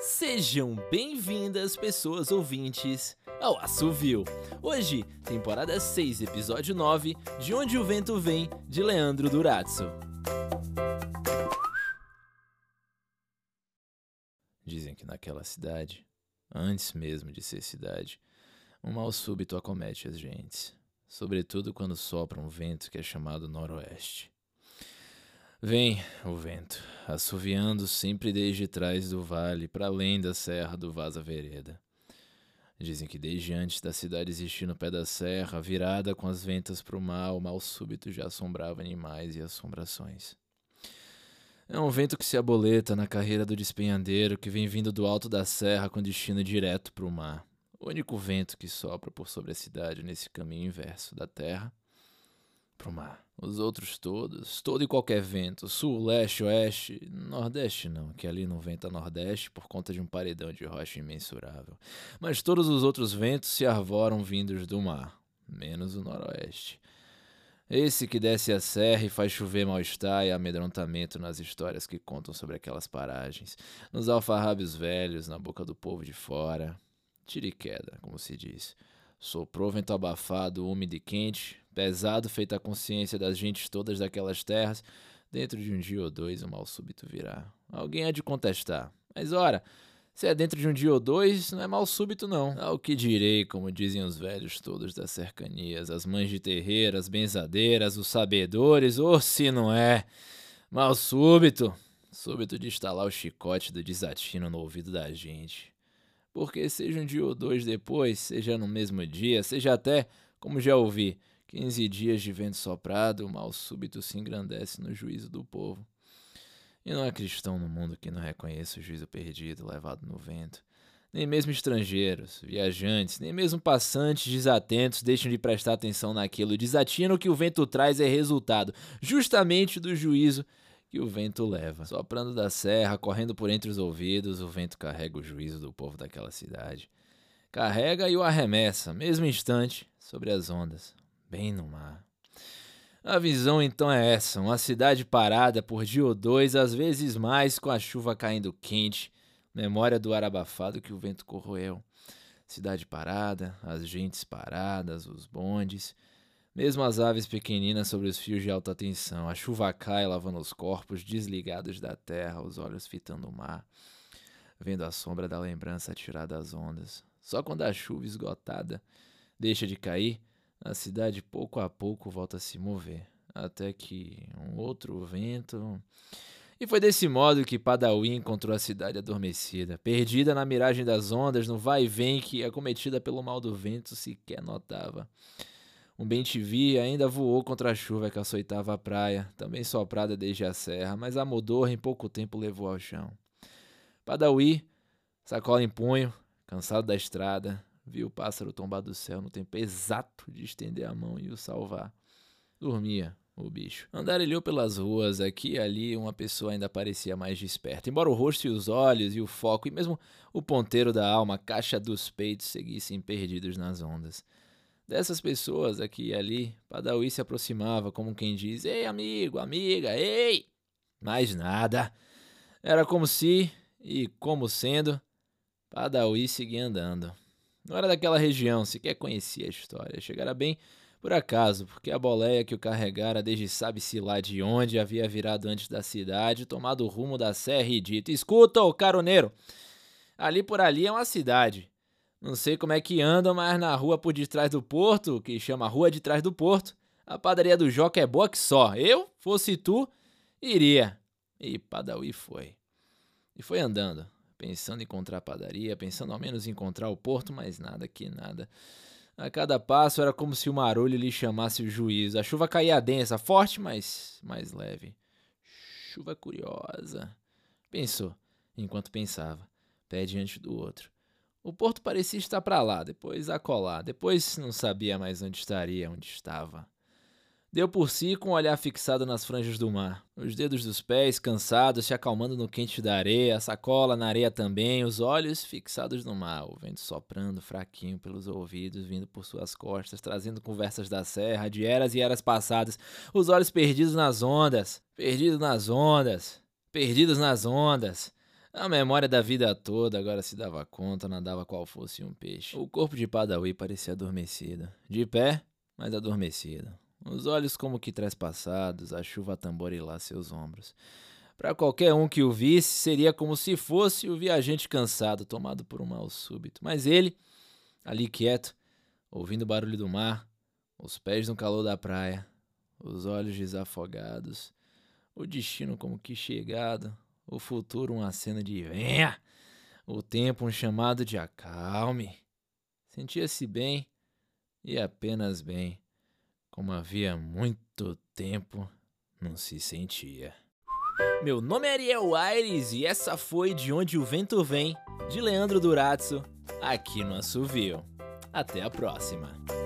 Sejam bem-vindas, pessoas ouvintes, ao Assovio. Hoje, temporada 6, episódio 9, De Onde o Vento Vem, de Leandro Durazzo. Dizem que naquela cidade, antes mesmo de ser cidade, um mal súbito acomete as gentes, sobretudo quando sopra um vento que é chamado noroeste. Vem o vento, assoviando sempre desde trás do vale para além da serra do Vaza Vereda. Dizem que desde antes da cidade existir no pé da serra, virada com as ventas para o mar, o mal súbito já assombrava animais e assombrações. É um vento que se aboleta na carreira do despenhadeiro que vem vindo do alto da serra com destino direto para o mar. O único vento que sopra por sobre a cidade nesse caminho inverso da terra para o mar. Os outros todos, todo e qualquer vento, sul, leste, oeste, nordeste não, que ali não venta nordeste por conta de um paredão de rocha imensurável. Mas todos os outros ventos se arvoram vindos do mar, menos o noroeste. Esse que desce a serra e faz chover mal-estar e amedrontamento nas histórias que contam sobre aquelas paragens, nos alfarrábios velhos, na boca do povo de fora. Tire queda, como se diz. Soprou vento abafado, úmido e quente, pesado feito a consciência das gentes todas daquelas terras, dentro de um dia ou dois o mal súbito virá. Alguém há de contestar. Mas ora, se é dentro de um dia ou dois, não é mal súbito, não. Ao que direi, como dizem os velhos todos das cercanias, as mães de terreira, as benzadeiras, os sabedores, ou se não é, mal súbito, súbito de instalar o chicote do desatino no ouvido da gente. Porque seja um dia ou dois depois, seja no mesmo dia, seja até, como já ouvi, Quinze dias de vento soprado, o mal súbito se engrandece no juízo do povo. E não há cristão no mundo que não reconheça o juízo perdido levado no vento. Nem mesmo estrangeiros, viajantes, nem mesmo passantes desatentos deixam de prestar atenção naquilo. Desatino que o vento traz é resultado justamente do juízo que o vento leva. Soprando da serra, correndo por entre os ouvidos, o vento carrega o juízo do povo daquela cidade. Carrega e o arremessa, mesmo instante, sobre as ondas bem no mar. A visão então é essa: uma cidade parada por dia ou dois, às vezes mais, com a chuva caindo quente, memória do ar abafado que o vento corroeu. Cidade parada, as gentes paradas, os bondes, mesmo as aves pequeninas sobre os fios de alta tensão. A chuva cai lavando os corpos desligados da terra, os olhos fitando o mar, vendo a sombra da lembrança tirar das ondas. Só quando a chuva esgotada deixa de cair, a cidade pouco a pouco volta a se mover, até que um outro vento. E foi desse modo que Padawi encontrou a cidade adormecida, perdida na miragem das ondas, no vai e vem que, acometida pelo mal do vento, sequer notava. Um bem-te-vi ainda voou contra a chuva que açoitava a praia, também soprada desde a serra, mas a modorra em pouco tempo levou ao chão. Padawi, sacola em punho, cansado da estrada, Viu o pássaro tombar do céu no tempo exato de estender a mão e o salvar. Dormia, o bicho. Andarilhou pelas ruas, aqui e ali uma pessoa ainda parecia mais desperta. Embora o rosto e os olhos e o foco e mesmo o ponteiro da alma, a caixa dos peitos seguissem perdidos nas ondas. Dessas pessoas aqui e ali, Padawi se aproximava como quem diz: Ei, amigo, amiga, ei! Mais nada. Era como se, e como sendo, Padawi seguia andando. Não era daquela região, sequer conhecia a história. Chegara bem por acaso, porque a boleia que o carregara desde sabe-se lá de onde havia virado antes da cidade, tomado o rumo da serra e dito: Escuta, ô caroneiro, ali por ali é uma cidade. Não sei como é que andam, mas na rua por detrás do porto, que chama Rua de Trás do Porto, a padaria do Joca é boa que só. Eu, fosse tu, iria. E Padawi foi. E foi andando pensando em encontrar a padaria, pensando ao menos em encontrar o porto, mas nada que nada. A cada passo era como se o marulho lhe chamasse o juízo. A chuva caía densa, forte, mas mais leve. Chuva curiosa. Pensou, enquanto pensava, pé diante do outro. O porto parecia estar para lá, depois acolá, depois não sabia mais onde estaria, onde estava. Deu por si com o olhar fixado nas franjas do mar. Os dedos dos pés, cansados, se acalmando no quente da areia, a sacola na areia também, os olhos fixados no mar, o vento soprando fraquinho pelos ouvidos, vindo por suas costas, trazendo conversas da serra, de eras e eras passadas, os olhos perdidos nas ondas, perdidos nas ondas, perdidos nas ondas. A memória da vida toda agora se dava conta, nadava qual fosse um peixe. O corpo de Padawi parecia adormecido. De pé, mas adormecido. Os olhos como que trespassados, a chuva a tamborilar seus ombros. Para qualquer um que o visse, seria como se fosse o viajante cansado, tomado por um mal súbito. Mas ele, ali quieto, ouvindo o barulho do mar, os pés no calor da praia, os olhos desafogados, o destino como que chegado, o futuro uma cena de venha, o tempo um chamado de acalme. Sentia-se bem e apenas bem, como havia muito tempo não se sentia. Meu nome é Ariel Aires e essa foi De Onde o Vento Vem, de Leandro Durazzo, aqui no Assovio. Até a próxima!